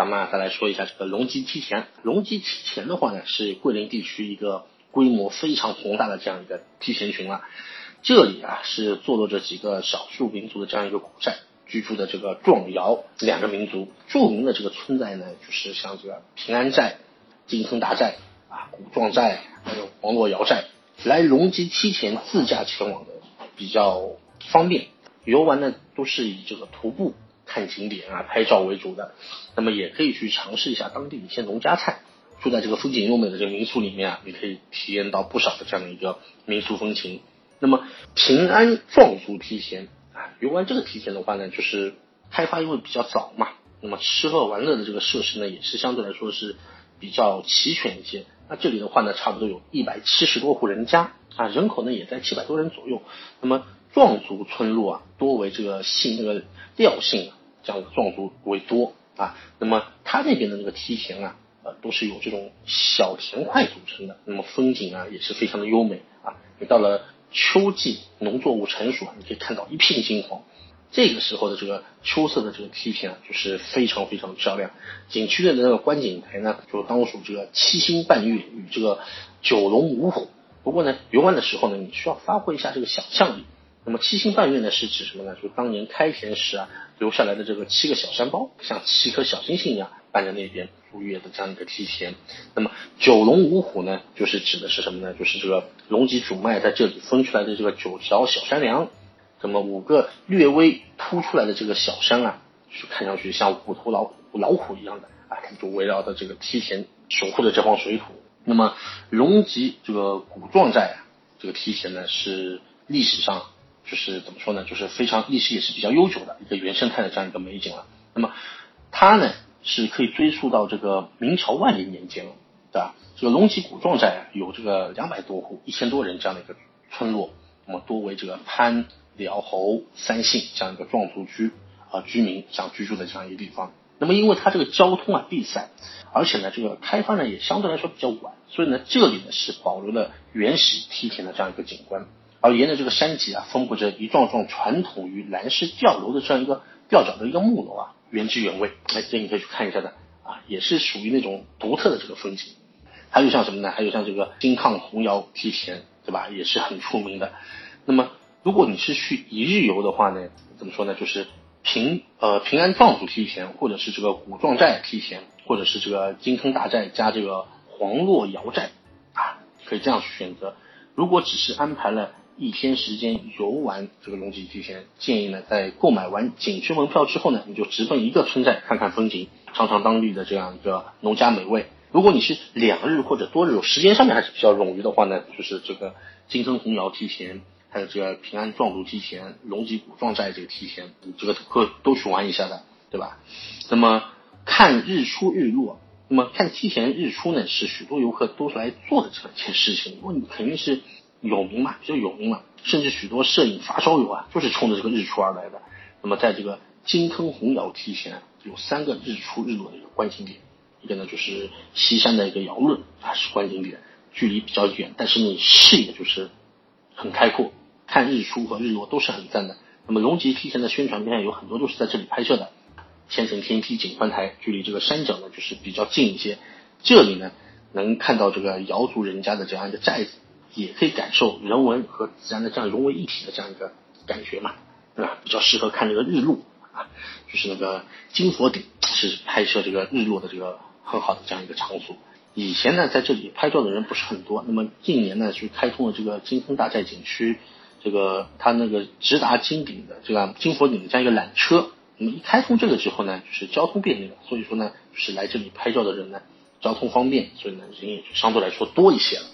咱们再来说一下这个龙脊梯田。龙脊梯田的话呢，是桂林地区一个规模非常宏大的这样一个梯田群了。这里啊是坐落着几个少数民族的这样一个古寨，居住的这个壮瑶两个民族。著名的这个村寨呢，就是像这个平安寨、金坑大寨啊、古壮寨，还有黄洛瑶寨。来龙脊梯田自驾前往的比较方便，游玩呢都是以这个徒步。看景点啊，拍照为主的，那么也可以去尝试一下当地的一些农家菜。住在这个风景优美的这个民宿里面啊，你可以体验到不少的这样的一个民俗风情。那么平安壮族梯田啊，游玩这个梯田的话呢，就是开发因为比较早嘛，那么吃喝玩乐的这个设施呢，也是相对来说是比较齐全一些。那这里的话呢，差不多有一百七十多户人家啊，人口呢也在七百多人左右。那么壮族村落啊，多为这个姓这个廖姓啊。这样的壮族为多啊，那么它那边的那个梯田啊，呃，都是由这种小田块组成的，那么风景啊也是非常的优美啊。你到了秋季，农作物成熟，你可以看到一片金黄，这个时候的这个秋色的这个梯田啊，就是非常非常的漂亮。景区的那个观景台呢，就当属这个七星半月与这个九龙五虎。不过呢，游玩的时候呢，你需要发挥一下这个想象力。那么七星半月呢，是指什么呢？就是当年开田时啊。留下来的这个七个小山包，像七颗小星星一样伴着那边入月的这样一个梯田。那么九龙五虎呢，就是指的是什么呢？就是这个龙脊主脉在这里分出来的这个九条小山梁。那么五个略微凸出来的这个小山啊，就看上去像五头老虎、老虎一样的啊，就围绕着这个梯田守护着这方水土。那么龙脊这个古壮寨啊，这个梯田呢是历史上。就是怎么说呢？就是非常历史也是比较悠久的一个原生态的这样一个美景了。那么它呢是可以追溯到这个明朝万历年间了，对吧？这个龙脊古壮寨有这个两百多户、一千多人这样的一个村落，那么多为这个潘、辽、侯三姓这样一个壮族居啊居民想居住的这样一个地方。那么因为它这个交通啊闭塞，而且呢这个开发呢也相对来说比较晚，所以呢这里呢是保留了原始梯田的这样一个景观。而沿着这个山脊啊，分布着一幢幢传统于兰氏吊楼的这样一个吊脚的一个木楼啊，原汁原味。哎，这你可以去看一下的啊，也是属于那种独特的这个风景。还有像什么呢？还有像这个金抗红窑梯田，对吧？也是很出名的。那么，如果你是去一日游的话呢，怎么说呢？就是平呃平安壮族梯田，或者是这个古壮寨梯田，或者是这个金坑大寨加这个黄洛窑寨啊，可以这样去选择。如果只是安排了。一天时间游玩这个龙脊梯田，建议呢在购买完景区门票之后呢，你就直奔一个村寨看看风景，尝尝当地的这样一个农家美味。如果你是两日或者多日，时间上面还是比较冗余的话呢，就是这个金坑红窑梯田，还有这个平安壮族梯田、龙脊古壮寨这个梯田，这个可都去玩一下的，对吧？那么看日出日落，那么看梯田日出呢，是许多游客都是来做的这件事情，因为你肯定是。有名嘛，比较有名嘛，甚至许多摄影发烧友啊，就是冲着这个日出而来的。那么，在这个金坑红窑梯前，有三个日出日落的一个观景点，一个呢就是西山的一个窑论啊是观景点，距离比较远，但是你视野就是很开阔，看日出和日落都是很赞的。那么龙脊梯前的宣传片有很多都是在这里拍摄的，千层天梯景观台距离这个山脚呢就是比较近一些，这里呢能看到这个瑶族人家的这样一个寨子。也可以感受人文和自然的这样融为一体的这样一个感觉嘛，对吧？比较适合看这个日落啊，就是那个金佛顶是拍摄这个日落的这个很好的这样一个场所。以前呢，在这里拍照的人不是很多，那么近年呢，是开通了这个金峰大寨景区，这个它那个直达金顶的这样金佛顶的这样一个缆车，那么一开通这个之后呢，就是交通便利了，所以说呢，就是来这里拍照的人呢，交通方便，所以呢，人也就相对来说多一些了。